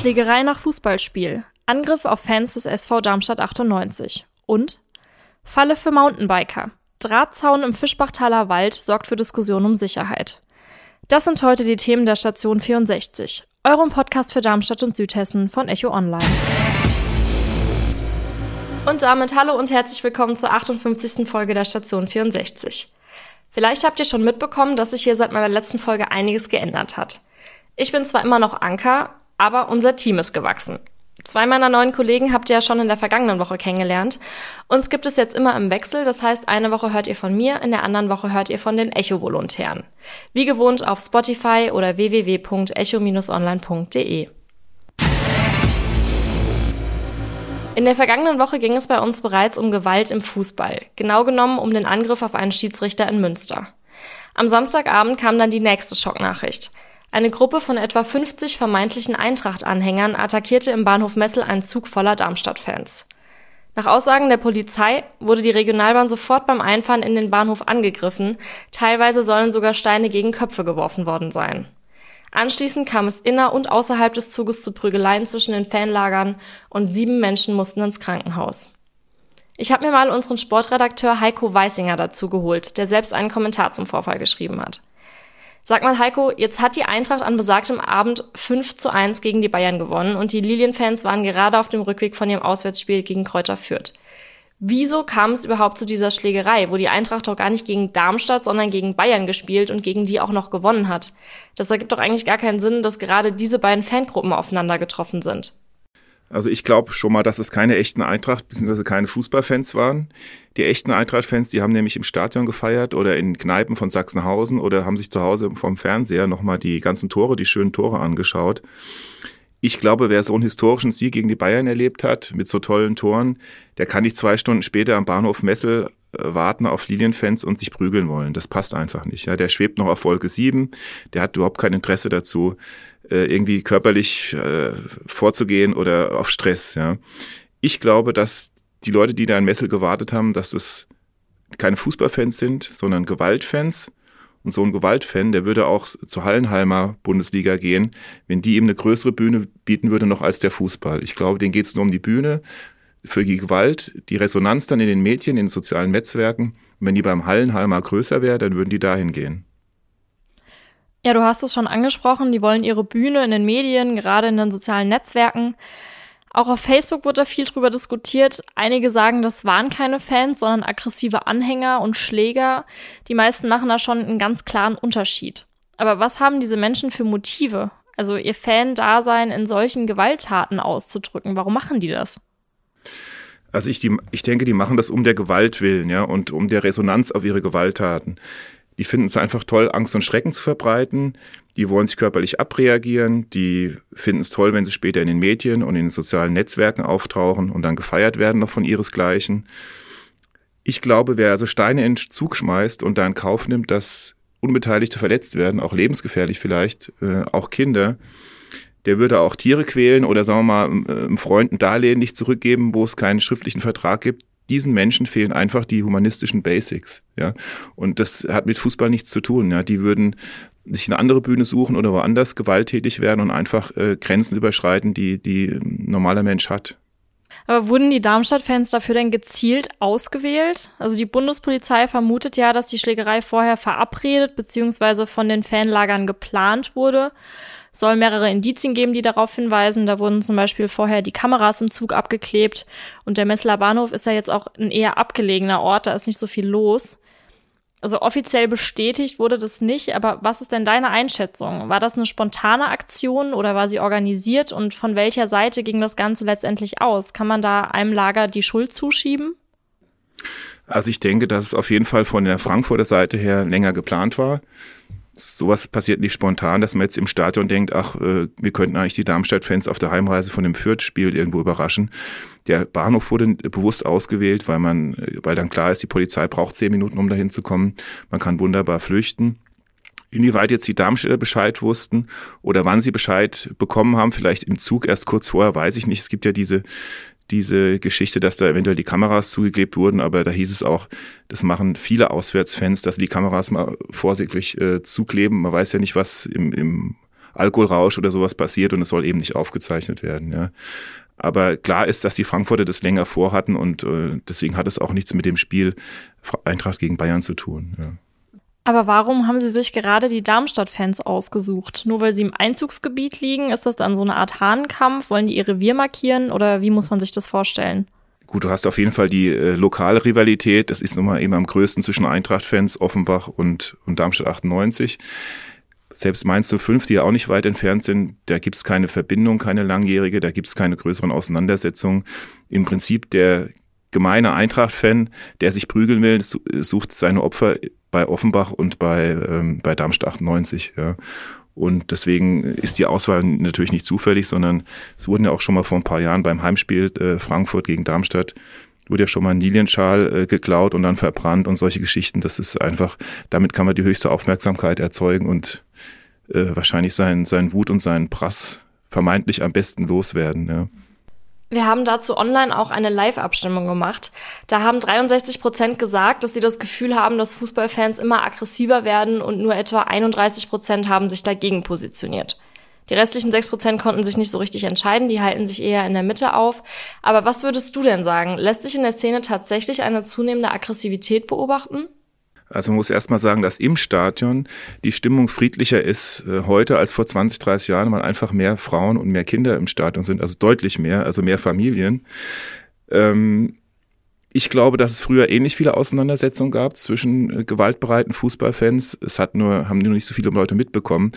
Schlägerei nach Fußballspiel. Angriff auf Fans des SV Darmstadt 98. Und Falle für Mountainbiker. Drahtzaun im Fischbachtaler Wald sorgt für Diskussionen um Sicherheit. Das sind heute die Themen der Station 64, eurem Podcast für Darmstadt und Südhessen von Echo Online. Und damit hallo und herzlich willkommen zur 58. Folge der Station 64. Vielleicht habt ihr schon mitbekommen, dass sich hier seit meiner letzten Folge einiges geändert hat. Ich bin zwar immer noch Anker, aber unser Team ist gewachsen. Zwei meiner neuen Kollegen habt ihr ja schon in der vergangenen Woche kennengelernt. Uns gibt es jetzt immer im Wechsel, das heißt, eine Woche hört ihr von mir, in der anderen Woche hört ihr von den Echo-Volontären. Wie gewohnt auf Spotify oder www.echo-online.de. In der vergangenen Woche ging es bei uns bereits um Gewalt im Fußball, genau genommen um den Angriff auf einen Schiedsrichter in Münster. Am Samstagabend kam dann die nächste Schocknachricht. Eine Gruppe von etwa 50 vermeintlichen Eintracht-Anhängern attackierte im Bahnhof Messel einen Zug voller Darmstadt-Fans. Nach Aussagen der Polizei wurde die Regionalbahn sofort beim Einfahren in den Bahnhof angegriffen, teilweise sollen sogar Steine gegen Köpfe geworfen worden sein. Anschließend kam es inner- und außerhalb des Zuges zu Prügeleien zwischen den Fanlagern und sieben Menschen mussten ins Krankenhaus. Ich habe mir mal unseren Sportredakteur Heiko Weisinger dazu geholt, der selbst einen Kommentar zum Vorfall geschrieben hat. Sag mal, Heiko, jetzt hat die Eintracht an besagtem Abend 5 zu 1 gegen die Bayern gewonnen und die Lilienfans waren gerade auf dem Rückweg von ihrem Auswärtsspiel gegen Kräuter Fürth. Wieso kam es überhaupt zu dieser Schlägerei, wo die Eintracht doch gar nicht gegen Darmstadt, sondern gegen Bayern gespielt und gegen die auch noch gewonnen hat? Das ergibt doch eigentlich gar keinen Sinn, dass gerade diese beiden Fangruppen aufeinander getroffen sind. Also ich glaube schon mal, dass es keine echten Eintracht bzw. keine Fußballfans waren. Die echten Eintracht-Fans, die haben nämlich im Stadion gefeiert oder in Kneipen von Sachsenhausen oder haben sich zu Hause vom Fernseher nochmal die ganzen Tore, die schönen Tore angeschaut. Ich glaube, wer so einen historischen Sieg gegen die Bayern erlebt hat, mit so tollen Toren, der kann nicht zwei Stunden später am Bahnhof Messel äh, warten auf Lilienfans und sich prügeln wollen. Das passt einfach nicht. Ja, der schwebt noch auf Wolke 7, der hat überhaupt kein Interesse dazu, äh, irgendwie körperlich äh, vorzugehen oder auf Stress. Ja. Ich glaube, dass die Leute, die da in Messel gewartet haben, dass es keine Fußballfans sind, sondern Gewaltfans. Und so ein Gewaltfan, der würde auch zur Hallenhalmer Bundesliga gehen, wenn die ihm eine größere Bühne bieten würde noch als der Fußball. Ich glaube, denen geht es nur um die Bühne, für die Gewalt, die Resonanz dann in den Medien, in den sozialen Netzwerken. Und wenn die beim Hallenhalmer größer wäre, dann würden die dahin gehen. Ja, du hast es schon angesprochen, die wollen ihre Bühne in den Medien, gerade in den sozialen Netzwerken. Auch auf Facebook wurde da viel drüber diskutiert. Einige sagen, das waren keine Fans, sondern aggressive Anhänger und Schläger. Die meisten machen da schon einen ganz klaren Unterschied. Aber was haben diese Menschen für Motive? Also ihr Fan-Dasein in solchen Gewalttaten auszudrücken. Warum machen die das? Also ich, die, ich denke, die machen das um der Gewalt willen, ja, und um der Resonanz auf ihre Gewalttaten. Die finden es einfach toll, Angst und Schrecken zu verbreiten. Die wollen sich körperlich abreagieren. Die finden es toll, wenn sie später in den Medien und in den sozialen Netzwerken auftauchen und dann gefeiert werden noch von ihresgleichen. Ich glaube, wer also Steine in den Zug schmeißt und da in Kauf nimmt, dass Unbeteiligte verletzt werden, auch lebensgefährlich vielleicht, äh, auch Kinder, der würde auch Tiere quälen oder sagen wir mal einem Freund ein Darlehen nicht zurückgeben, wo es keinen schriftlichen Vertrag gibt diesen Menschen fehlen einfach die humanistischen Basics, ja. Und das hat mit Fußball nichts zu tun, ja. Die würden sich eine andere Bühne suchen oder woanders gewalttätig werden und einfach äh, Grenzen überschreiten, die, die ein normaler Mensch hat. Aber wurden die Darmstadt-Fans dafür denn gezielt ausgewählt? Also die Bundespolizei vermutet ja, dass die Schlägerei vorher verabredet bzw. von den Fanlagern geplant wurde soll mehrere Indizien geben, die darauf hinweisen. Da wurden zum Beispiel vorher die Kameras im Zug abgeklebt und der Messler Bahnhof ist ja jetzt auch ein eher abgelegener Ort, da ist nicht so viel los. Also offiziell bestätigt wurde das nicht, aber was ist denn deine Einschätzung? War das eine spontane Aktion oder war sie organisiert und von welcher Seite ging das Ganze letztendlich aus? Kann man da einem Lager die Schuld zuschieben? Also ich denke, dass es auf jeden Fall von der Frankfurter Seite her länger geplant war sowas passiert nicht spontan, dass man jetzt im Stadion denkt, ach, äh, wir könnten eigentlich die Darmstadt-Fans auf der Heimreise von dem Fürth-Spiel irgendwo überraschen. Der Bahnhof wurde bewusst ausgewählt, weil man, weil dann klar ist, die Polizei braucht zehn Minuten, um dahin zu kommen. Man kann wunderbar flüchten. Inwieweit jetzt die Darmstädter Bescheid wussten oder wann sie Bescheid bekommen haben, vielleicht im Zug erst kurz vorher, weiß ich nicht. Es gibt ja diese diese Geschichte, dass da eventuell die Kameras zugeklebt wurden, aber da hieß es auch, das machen viele Auswärtsfans, dass die Kameras mal vorsichtig äh, zukleben. Man weiß ja nicht, was im, im Alkoholrausch oder sowas passiert und es soll eben nicht aufgezeichnet werden. Ja. Aber klar ist, dass die Frankfurter das länger vorhatten und äh, deswegen hat es auch nichts mit dem Spiel Eintracht gegen Bayern zu tun. Ja. Aber warum haben Sie sich gerade die Darmstadt-Fans ausgesucht? Nur weil sie im Einzugsgebiet liegen? Ist das dann so eine Art Hahnkampf? Wollen die ihr Revier markieren oder wie muss man sich das vorstellen? Gut, du hast auf jeden Fall die äh, lokale Rivalität. Das ist nun mal eben am größten zwischen Eintracht-Fans, Offenbach und, und Darmstadt 98. Selbst Mainz 05, die ja auch nicht weit entfernt sind, da gibt's keine Verbindung, keine langjährige, da gibt's keine größeren Auseinandersetzungen. Im Prinzip der gemeine Eintracht-Fan, der sich prügeln will, sucht seine Opfer bei Offenbach und bei, ähm, bei Darmstadt 98. Ja. Und deswegen ist die Auswahl natürlich nicht zufällig, sondern es wurden ja auch schon mal vor ein paar Jahren beim Heimspiel äh, Frankfurt gegen Darmstadt wurde ja schon mal ein Lilienschal äh, geklaut und dann verbrannt und solche Geschichten. Das ist einfach, damit kann man die höchste Aufmerksamkeit erzeugen und äh, wahrscheinlich sein, sein Wut und seinen Prass vermeintlich am besten loswerden. Ja. Wir haben dazu online auch eine Live-Abstimmung gemacht. Da haben 63 Prozent gesagt, dass sie das Gefühl haben, dass Fußballfans immer aggressiver werden und nur etwa 31 Prozent haben sich dagegen positioniert. Die restlichen 6 Prozent konnten sich nicht so richtig entscheiden, die halten sich eher in der Mitte auf. Aber was würdest du denn sagen? Lässt sich in der Szene tatsächlich eine zunehmende Aggressivität beobachten? Also man muss erst mal sagen, dass im Stadion die Stimmung friedlicher ist äh, heute als vor 20, 30 Jahren, weil einfach mehr Frauen und mehr Kinder im Stadion sind, also deutlich mehr, also mehr Familien. Ähm, ich glaube, dass es früher ähnlich viele Auseinandersetzungen gab zwischen äh, gewaltbereiten Fußballfans. Es hat nur, haben nur nicht so viele Leute mitbekommen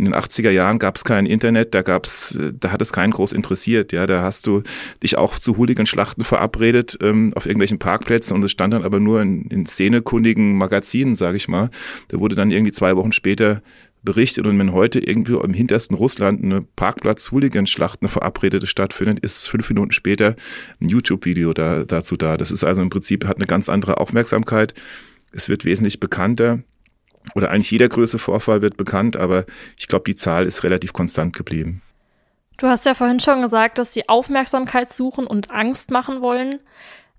in den 80er Jahren gab es kein Internet, da gab's, da hat es keinen groß interessiert. Ja, da hast du dich auch zu Hooligan-Schlachten verabredet ähm, auf irgendwelchen Parkplätzen und es stand dann aber nur in, in szenekundigen Magazinen, sage ich mal. Da wurde dann irgendwie zwei Wochen später berichtet und wenn heute irgendwie im hintersten Russland eine Parkplatz-Hooligan-Schlacht, eine verabredete stattfindet, ist fünf Minuten später ein YouTube-Video da, dazu da. Das ist also im Prinzip, hat eine ganz andere Aufmerksamkeit. Es wird wesentlich bekannter oder eigentlich jeder größere Vorfall wird bekannt, aber ich glaube, die Zahl ist relativ konstant geblieben. Du hast ja vorhin schon gesagt, dass sie Aufmerksamkeit suchen und Angst machen wollen.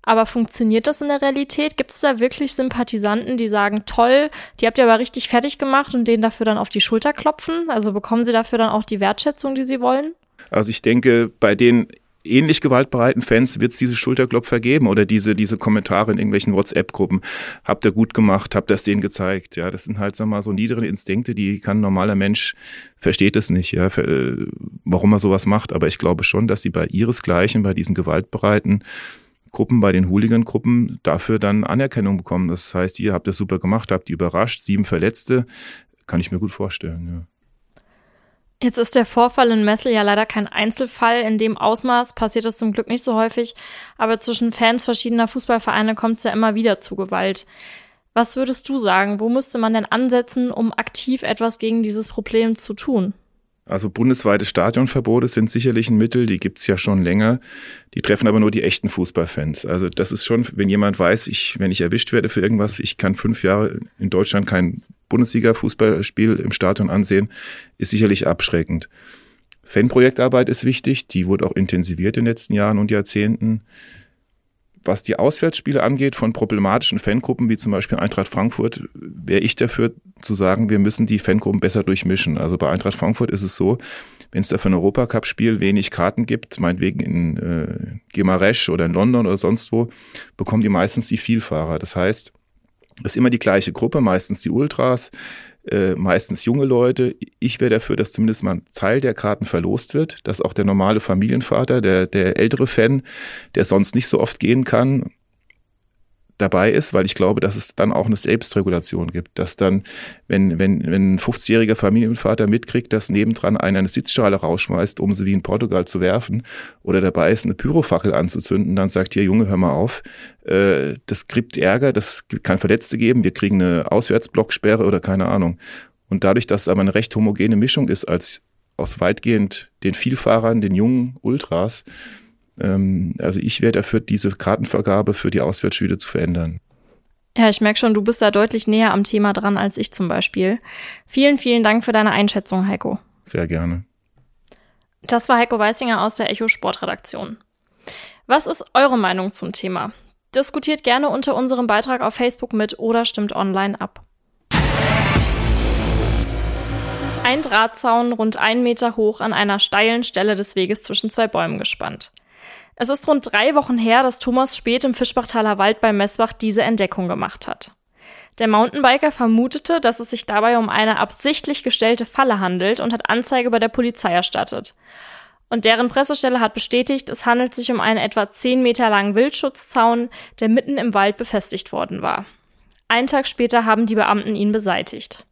Aber funktioniert das in der Realität? Gibt es da wirklich Sympathisanten, die sagen, toll, die habt ihr aber richtig fertig gemacht und denen dafür dann auf die Schulter klopfen? Also bekommen sie dafür dann auch die Wertschätzung, die sie wollen? Also ich denke, bei den ähnlich gewaltbereiten Fans wird es diese Schulterklopfer geben oder diese, diese Kommentare in irgendwelchen WhatsApp-Gruppen. Habt ihr gut gemacht, habt ihr es denen gezeigt. Ja, das sind halt, sag mal, so niedere Instinkte, die kann ein normaler Mensch, versteht es nicht, ja, für, warum er sowas macht. Aber ich glaube schon, dass sie bei ihresgleichen, bei diesen gewaltbereiten Gruppen, bei den Hooligan-Gruppen dafür dann Anerkennung bekommen. Das heißt, ihr habt das super gemacht, habt die überrascht, sieben Verletzte, kann ich mir gut vorstellen, ja. Jetzt ist der Vorfall in Messel ja leider kein Einzelfall. In dem Ausmaß passiert das zum Glück nicht so häufig. Aber zwischen Fans verschiedener Fußballvereine kommt es ja immer wieder zu Gewalt. Was würdest du sagen? Wo müsste man denn ansetzen, um aktiv etwas gegen dieses Problem zu tun? Also bundesweite Stadionverbote sind sicherlich ein Mittel, die gibt's ja schon länger. Die treffen aber nur die echten Fußballfans. Also das ist schon, wenn jemand weiß, ich, wenn ich erwischt werde für irgendwas, ich kann fünf Jahre in Deutschland kein Bundesliga-Fußballspiel im Stadion ansehen, ist sicherlich abschreckend. Fanprojektarbeit ist wichtig, die wurde auch intensiviert in den letzten Jahren und Jahrzehnten was die Auswärtsspiele angeht von problematischen Fangruppen wie zum Beispiel Eintracht Frankfurt, wäre ich dafür zu sagen, wir müssen die Fangruppen besser durchmischen. Also bei Eintracht Frankfurt ist es so, wenn es da für ein Europacup-Spiel wenig Karten gibt, meinetwegen in äh, Gimaresch oder in London oder sonst wo, bekommen die meistens die Vielfahrer. Das heißt, es ist immer die gleiche Gruppe, meistens die Ultras, äh, meistens junge Leute. Ich wäre dafür, dass zumindest mal ein Teil der Karten verlost wird, dass auch der normale Familienvater, der, der ältere Fan, der sonst nicht so oft gehen kann, dabei ist, weil ich glaube, dass es dann auch eine Selbstregulation gibt, dass dann, wenn, wenn, wenn ein 50-jähriger Familienvater mitkriegt, dass nebendran einer eine Sitzschale rausschmeißt, um sie wie in Portugal zu werfen, oder dabei ist, eine Pyrofackel anzuzünden, dann sagt hier, Junge, hör mal auf, äh, das gibt Ärger, das kann Verletzte geben, wir kriegen eine Auswärtsblocksperre oder keine Ahnung. Und dadurch, dass es aber eine recht homogene Mischung ist, als aus weitgehend den Vielfahrern, den jungen Ultras, ähm, also ich wäre dafür, diese Kartenvergabe für die Auswärtsspiele zu verändern. Ja, ich merke schon, du bist da deutlich näher am Thema dran als ich zum Beispiel. Vielen, vielen Dank für deine Einschätzung, Heiko. Sehr gerne. Das war Heiko Weissinger aus der Echo Sportredaktion. Was ist eure Meinung zum Thema? Diskutiert gerne unter unserem Beitrag auf Facebook mit oder stimmt online ab. Ein Drahtzaun rund einen Meter hoch an einer steilen Stelle des Weges zwischen zwei Bäumen gespannt. Es ist rund drei Wochen her, dass Thomas Spät im Fischbachtaler Wald bei Messbach diese Entdeckung gemacht hat. Der Mountainbiker vermutete, dass es sich dabei um eine absichtlich gestellte Falle handelt und hat Anzeige bei der Polizei erstattet. Und deren Pressestelle hat bestätigt, es handelt sich um einen etwa zehn Meter langen Wildschutzzaun, der mitten im Wald befestigt worden war. Einen Tag später haben die Beamten ihn beseitigt.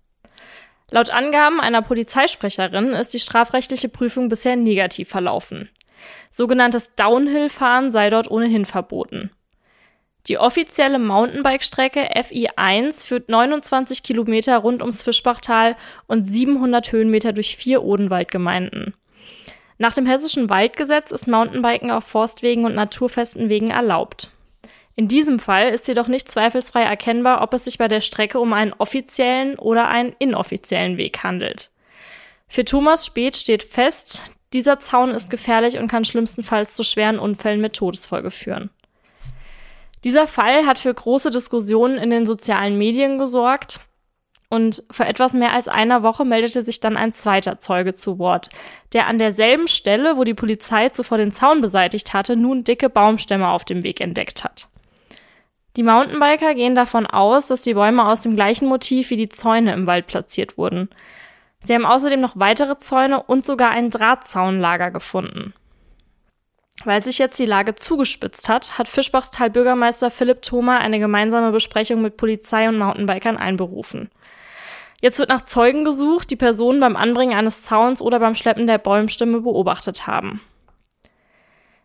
Laut Angaben einer Polizeisprecherin ist die strafrechtliche Prüfung bisher negativ verlaufen. Sogenanntes Downhill-Fahren sei dort ohnehin verboten. Die offizielle Mountainbike-Strecke FI1 führt 29 Kilometer rund ums Fischbachtal und 700 Höhenmeter durch vier Odenwaldgemeinden. Nach dem hessischen Waldgesetz ist Mountainbiken auf Forstwegen und naturfesten Wegen erlaubt. In diesem Fall ist jedoch nicht zweifelsfrei erkennbar, ob es sich bei der Strecke um einen offiziellen oder einen inoffiziellen Weg handelt. Für Thomas Speth steht fest, dieser Zaun ist gefährlich und kann schlimmstenfalls zu schweren Unfällen mit Todesfolge führen. Dieser Fall hat für große Diskussionen in den sozialen Medien gesorgt. Und vor etwas mehr als einer Woche meldete sich dann ein zweiter Zeuge zu Wort, der an derselben Stelle, wo die Polizei zuvor den Zaun beseitigt hatte, nun dicke Baumstämme auf dem Weg entdeckt hat. Die Mountainbiker gehen davon aus, dass die Bäume aus dem gleichen Motiv wie die Zäune im Wald platziert wurden. Sie haben außerdem noch weitere Zäune und sogar ein Drahtzaunlager gefunden. Weil sich jetzt die Lage zugespitzt hat, hat Fischbachstal Bürgermeister Philipp Thoma eine gemeinsame Besprechung mit Polizei und Mountainbikern einberufen. Jetzt wird nach Zeugen gesucht, die Personen beim Anbringen eines Zauns oder beim Schleppen der Bäumstimme beobachtet haben.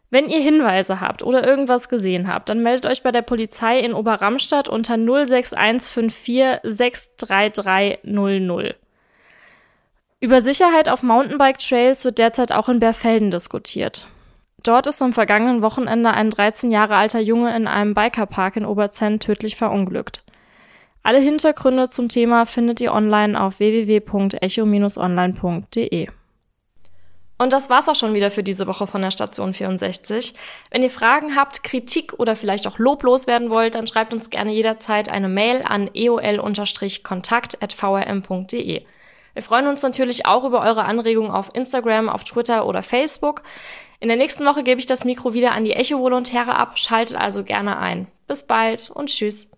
Wenn ihr Hinweise habt oder irgendwas gesehen habt, dann meldet euch bei der Polizei in Oberramstadt unter 06154 63300. Über Sicherheit auf Mountainbike-Trails wird derzeit auch in Berfelden diskutiert. Dort ist am vergangenen Wochenende ein 13 Jahre alter Junge in einem Bikerpark in Oberzenn tödlich verunglückt. Alle Hintergründe zum Thema findet ihr online auf www.echo-online.de. Und das war's auch schon wieder für diese Woche von der Station 64. Wenn ihr Fragen habt, Kritik oder vielleicht auch loblos werden wollt, dann schreibt uns gerne jederzeit eine Mail an eol-kontakt.vrm.de. Wir freuen uns natürlich auch über eure Anregungen auf Instagram, auf Twitter oder Facebook. In der nächsten Woche gebe ich das Mikro wieder an die Echo-Volontäre ab, schaltet also gerne ein. Bis bald und tschüss.